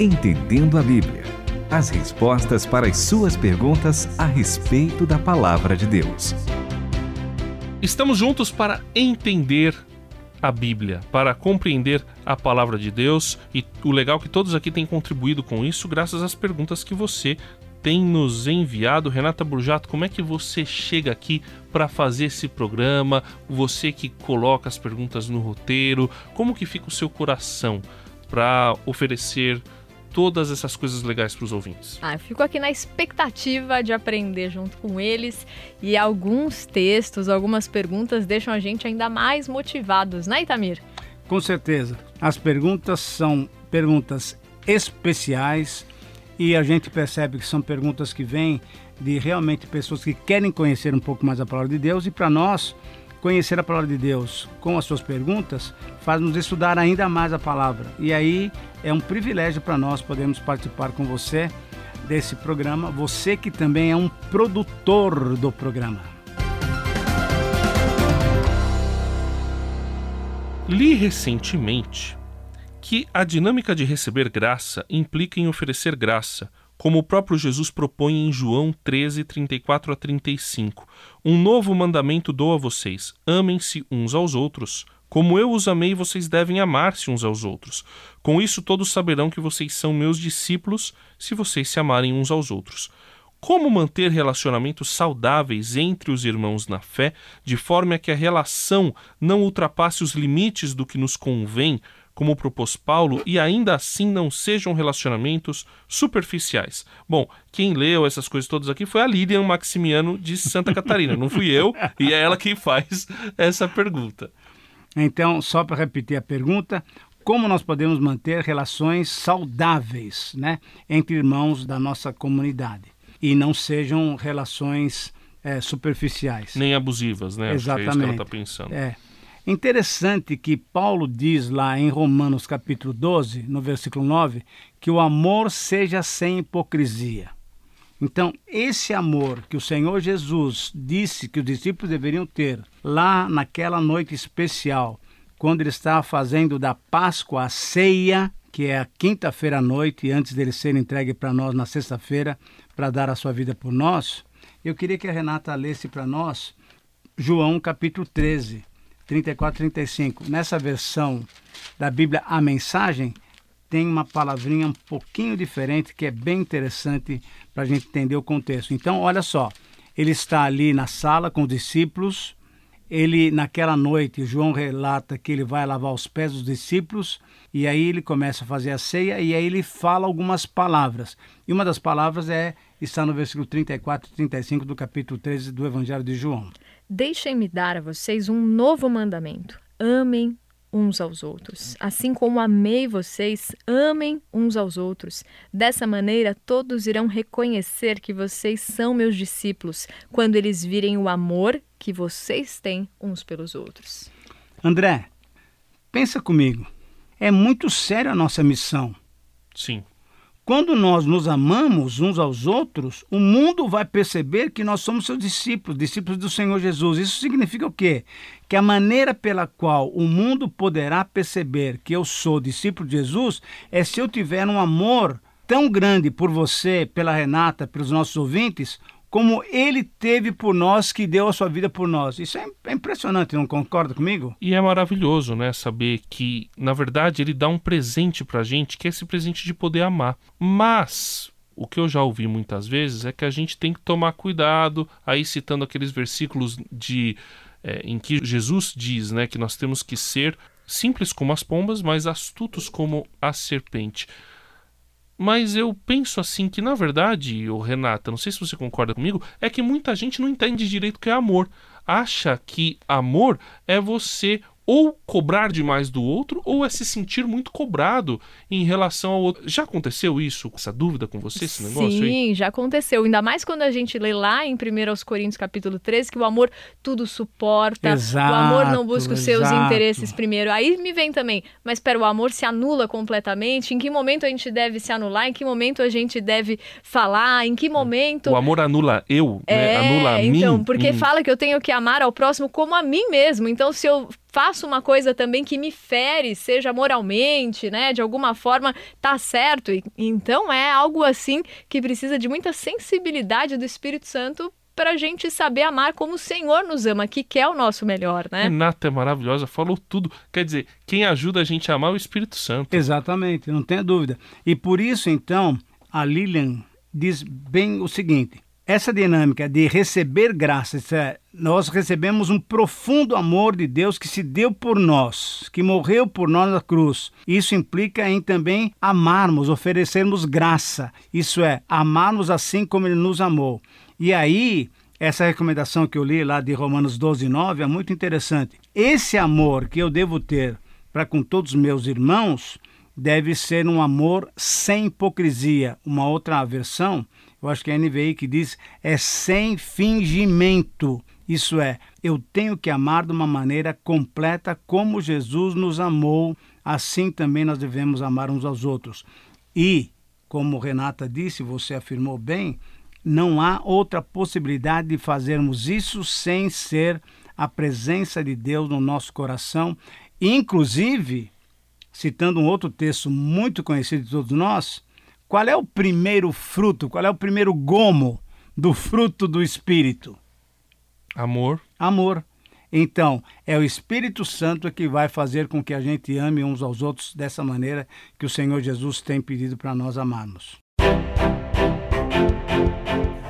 Entendendo a Bíblia. As respostas para as suas perguntas a respeito da palavra de Deus. Estamos juntos para entender a Bíblia, para compreender a palavra de Deus e o legal que todos aqui têm contribuído com isso graças às perguntas que você tem nos enviado. Renata Burjato, como é que você chega aqui para fazer esse programa? Você que coloca as perguntas no roteiro, como que fica o seu coração para oferecer todas essas coisas legais para os ouvintes? Ah, eu fico aqui na expectativa de aprender junto com eles e alguns textos, algumas perguntas deixam a gente ainda mais motivados, né, Itamir? Com certeza. As perguntas são perguntas especiais e a gente percebe que são perguntas que vêm de realmente pessoas que querem conhecer um pouco mais a palavra de Deus e para nós conhecer a palavra de Deus com as suas perguntas faz-nos estudar ainda mais a palavra. E aí é um privilégio para nós podermos participar com você desse programa, você que também é um produtor do programa. Li recentemente que a dinâmica de receber graça implica em oferecer graça, como o próprio Jesus propõe em João 13, 34 a 35. Um novo mandamento dou a vocês: amem-se uns aos outros. Como eu os amei, vocês devem amar-se uns aos outros. Com isso, todos saberão que vocês são meus discípulos, se vocês se amarem uns aos outros. Como manter relacionamentos saudáveis entre os irmãos na fé, de forma a que a relação não ultrapasse os limites do que nos convém, como propôs Paulo, e ainda assim não sejam relacionamentos superficiais. Bom, quem leu essas coisas todas aqui foi a Lilian Maximiano de Santa Catarina, não fui eu, e é ela quem faz essa pergunta. Então, só para repetir a pergunta, como nós podemos manter relações saudáveis né, entre irmãos da nossa comunidade e não sejam relações é, superficiais. Nem abusivas, né? Exatamente. Acho que é isso que ela está pensando. É. Interessante que Paulo diz lá em Romanos capítulo 12, no versículo 9, que o amor seja sem hipocrisia. Então, esse amor que o Senhor Jesus disse que os discípulos deveriam ter lá naquela noite especial, quando ele estava fazendo da Páscoa a ceia, que é a quinta-feira à noite, antes dele ser entregue para nós na sexta-feira, para dar a sua vida por nós, eu queria que a Renata lesse para nós João capítulo 13 34, 35. Nessa versão da Bíblia, a mensagem tem uma palavrinha um pouquinho diferente que é bem interessante para a gente entender o contexto. Então, olha só, ele está ali na sala com os discípulos. Ele, naquela noite, João relata que ele vai lavar os pés dos discípulos e aí ele começa a fazer a ceia e aí ele fala algumas palavras. E uma das palavras é está no versículo 34 e 35 do capítulo 13 do Evangelho de João. Deixem-me dar a vocês um novo mandamento: amem uns aos outros. Assim como amei vocês, amem uns aos outros. Dessa maneira, todos irão reconhecer que vocês são meus discípulos quando eles virem o amor que vocês têm uns pelos outros. André, pensa comigo. É muito séria a nossa missão. Sim. Quando nós nos amamos uns aos outros, o mundo vai perceber que nós somos seus discípulos, discípulos do Senhor Jesus. Isso significa o quê? Que a maneira pela qual o mundo poderá perceber que eu sou discípulo de Jesus é se eu tiver um amor tão grande por você, pela Renata, pelos nossos ouvintes, como ele teve por nós, que deu a sua vida por nós. Isso é, é impressionante, não concorda comigo? E é maravilhoso, né, saber que, na verdade, ele dá um presente pra gente, que é esse presente de poder amar. Mas o que eu já ouvi muitas vezes é que a gente tem que tomar cuidado, aí citando aqueles versículos de é, em que Jesus diz, né, que nós temos que ser simples como as pombas, mas astutos como a serpente. Mas eu penso assim que, na verdade, o Renata, não sei se você concorda comigo, é que muita gente não entende direito o que é amor. Acha que amor é você ou cobrar demais do outro ou é se sentir muito cobrado em relação ao outro. Já aconteceu isso, essa dúvida com você, esse negócio Sim, aí? já aconteceu. Ainda mais quando a gente lê lá em 1 Coríntios capítulo 13 que o amor tudo suporta, Exato, o amor não busca os seus exato. interesses primeiro. Aí me vem também, mas espera, o amor se anula completamente? Em que momento a gente deve se anular? Em que momento a gente deve falar? Em que momento... O amor anula eu, né? É, anula a mim. então, porque Hum. fala que eu tenho que amar ao próximo como a mim mesmo. Então, se eu faço uma coisa também que me fere, seja moralmente, né, de alguma forma tá certo. Então é algo assim que precisa de muita sensibilidade do Espírito Santo para a gente saber amar como o Senhor nos ama, que quer o nosso melhor, né? Renata é maravilhosa, falou tudo. Quer dizer, quem ajuda a gente a amar é o Espírito Santo. Exatamente, não tenha dúvida. E por isso, então, a Lilian diz bem o seguinte: essa dinâmica de receber graça, é, nós recebemos um profundo amor de Deus que se deu por nós, que morreu por nós na cruz. Isso implica em também amarmos, oferecermos graça. Isso é, amarmos assim como Ele nos amou. E aí, essa recomendação que eu li lá de Romanos 12, 9 é muito interessante. Esse amor que eu devo ter para com todos os meus irmãos deve ser um amor sem hipocrisia. Uma outra versão eu acho que é a NVI que diz é sem fingimento. Isso é, eu tenho que amar de uma maneira completa como Jesus nos amou, assim também nós devemos amar uns aos outros. E, como Renata disse, você afirmou bem, não há outra possibilidade de fazermos isso sem ser a presença de Deus no nosso coração. Inclusive, citando um outro texto muito conhecido de todos nós, qual é o primeiro fruto, qual é o primeiro gomo do fruto do Espírito? Amor. Amor. Então, é o Espírito Santo que vai fazer com que a gente ame uns aos outros dessa maneira que o Senhor Jesus tem pedido para nós amarmos.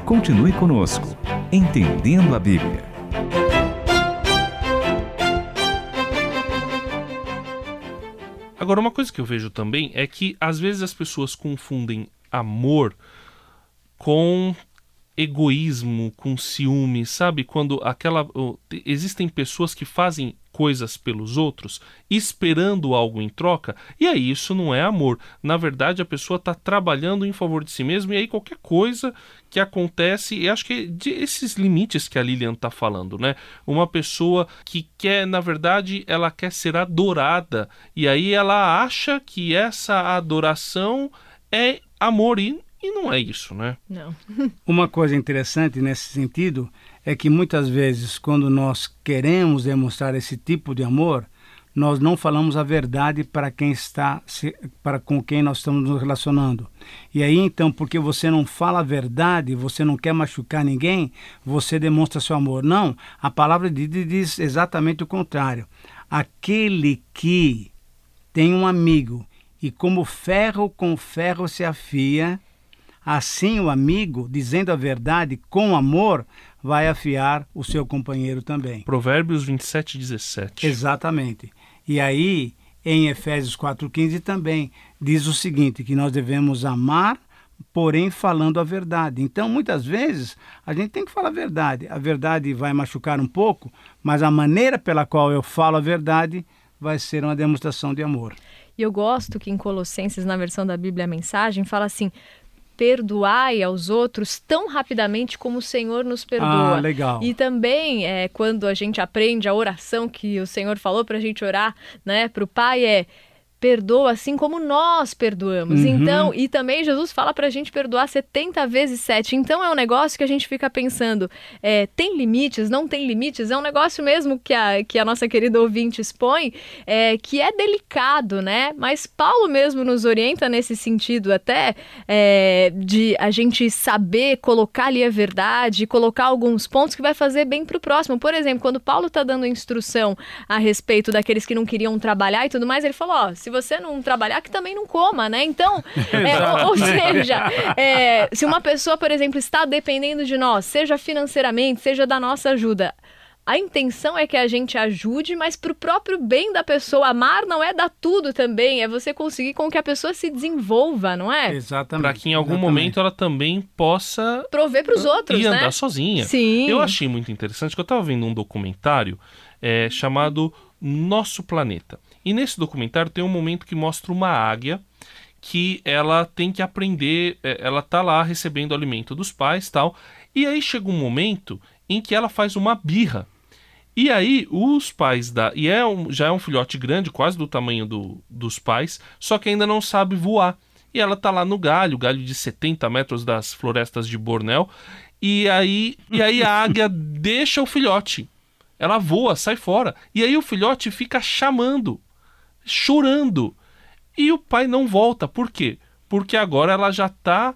Continue conosco, entendendo a Bíblia. Agora, uma coisa que eu vejo também é que às vezes as pessoas confundem amor com egoísmo, com ciúme, sabe? Quando aquela. Existem pessoas que fazem coisas pelos outros esperando algo em troca, e aí isso não é amor. Na verdade, a pessoa está trabalhando em favor de si mesma, e aí qualquer coisa que acontece, e acho que de esses limites que a Lilian está falando, né? Uma pessoa que quer, na verdade, ela quer ser adorada, e aí ela acha que essa adoração é amor, e e não é isso, né? Não. Uma coisa interessante nesse sentido é que muitas vezes, quando nós queremos demonstrar esse tipo de amor, nós não falamos a verdade para quem está para com quem nós estamos nos relacionando. E aí então, porque você não fala a verdade, você não quer machucar ninguém, você demonstra seu amor. Não, a palavra de Deus diz exatamente o contrário. Aquele que tem um amigo e como ferro com ferro se afia, Assim, o amigo, dizendo a verdade com amor, vai afiar o seu companheiro também. Provérbios 27, 17. Exatamente. E aí, em Efésios 4,15 também diz o seguinte: que nós devemos amar, porém falando a verdade. Então, muitas vezes, a gente tem que falar a verdade. A verdade vai machucar um pouco, mas a maneira pela qual eu falo a verdade vai ser uma demonstração de amor. E eu gosto que em Colossenses, na versão da Bíblia, a mensagem fala assim: perdoai aos outros tão rapidamente como o Senhor nos perdoa. Ah, legal. E também, é, quando a gente aprende a oração que o Senhor falou para a gente orar, né, para o Pai, é perdoa assim como nós perdoamos. Uhum. Então, e também Jesus fala para a gente perdoar 70 vezes 7. Então é um negócio que a gente fica pensando, é, tem limites, não tem limites? É um negócio mesmo que a, que a nossa querida ouvinte expõe, é, que é delicado, né? Mas Paulo mesmo nos orienta nesse sentido até é, de a gente saber colocar ali a verdade, colocar alguns pontos que vai fazer bem para o próximo. Por exemplo, quando Paulo está dando instrução a respeito daqueles que não queriam trabalhar e tudo mais, ele falou, ó, se você não trabalhar, que também não coma, né? Então, é, ou, ou, seja, é, se uma pessoa, por exemplo, está dependendo de nós, seja financeiramente, seja da nossa ajuda, a intenção é que a gente ajude, mas para o próprio bem da pessoa. Amar não é dar tudo também, é você conseguir com que a pessoa se desenvolva, não é? Exatamente. Para que em algum exatamente. momento ela também possa prover para os outros, e né? andar sozinha. Sim. Eu achei muito interessante que eu estava vendo um documentário é, chamado Nosso Planeta. E nesse documentário tem um momento que mostra uma águia que ela tem que aprender, é, ela tá lá recebendo alimento dos pais, tal. E aí chega um momento em que ela faz uma birra. E aí os pais da e é um, já é um filhote grande, quase do tamanho do, dos pais, só que ainda não sabe voar. E ela tá lá no galho, galho de 70 metros das florestas de Bornéu. E aí, e aí a águia deixa o filhote ela voa, sai fora. E aí o filhote fica chamando, chorando. E o pai não volta. Por quê? Porque agora ela já está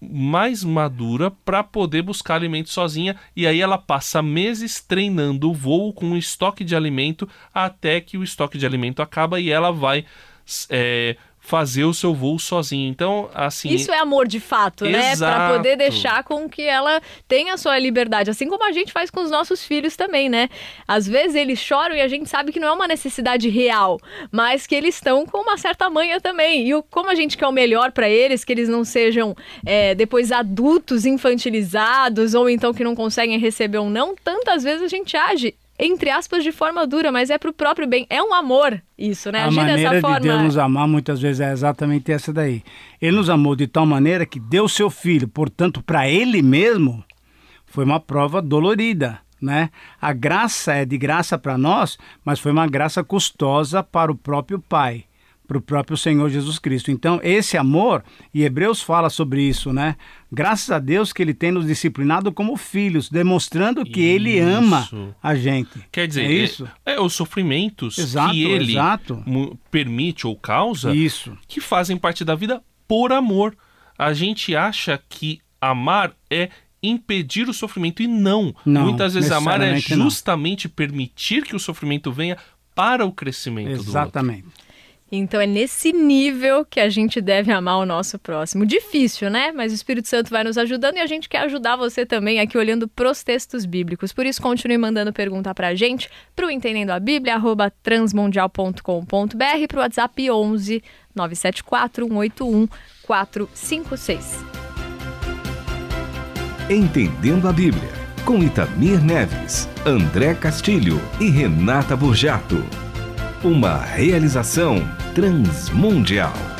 mais madura para poder buscar alimento sozinha e aí ela passa meses treinando o voo com um estoque de alimento até que o estoque de alimento acaba e ela vai é, fazer o seu voo sozinho. Então, assim. Isso é amor de fato, né? Para poder deixar com que ela tenha a sua liberdade, assim como a gente faz com os nossos filhos também, né? Às vezes eles choram e a gente sabe que não é uma necessidade real, mas que eles estão com uma certa manha também. E como a gente quer o melhor para eles, que eles não sejam é, depois adultos infantilizados ou então que não conseguem receber um não, tantas vezes a gente age entre aspas, de forma dura, mas é pro próprio bem. É um amor isso, né? A Agir maneira dessa forma... de Deus nos amar muitas vezes é exatamente essa daí. Ele nos amou de tal maneira que deu seu filho, portanto, para ele mesmo, foi uma prova dolorida. Né? A graça é de graça para nós, mas foi uma graça custosa para o próprio Pai para o próprio Senhor Jesus Cristo. Então, esse amor, e Hebreus fala sobre isso, né? Graças a Deus que ele tem nos disciplinado como filhos, demonstrando que isso. ele ama a gente. Quer dizer, é isso? É, é os sofrimentos exato, que ele exato. permite ou causa isso. que fazem parte da vida por amor. A gente acha que amar é impedir o sofrimento e não. não Muitas vezes amar é justamente não. permitir que o sofrimento venha para o crescimento Exatamente. do outro. Exatamente. Então é nesse nível que a gente deve amar o nosso próximo. Difícil, né? Mas o Espírito Santo vai nos ajudando e a gente quer ajudar você também aqui olhando pros textos bíblicos. Por isso, continue mandando pergunta pra gente pro Entendendo a Bíblia, arroba transmundial.com.br, pro WhatsApp 11 974 181 456. Entendendo a Bíblia, com Itamir Neves, André Castilho e Renata Burjato. Uma realização transmundial.